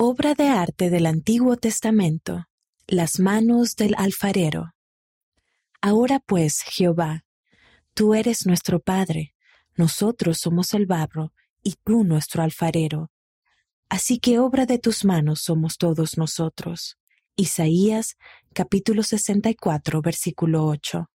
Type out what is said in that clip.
Obra de arte del Antiguo Testamento. Las manos del alfarero. Ahora pues, Jehová, tú eres nuestro Padre, nosotros somos el barro, y tú nuestro alfarero. Así que obra de tus manos somos todos nosotros. Isaías capítulo 64 versículo 8.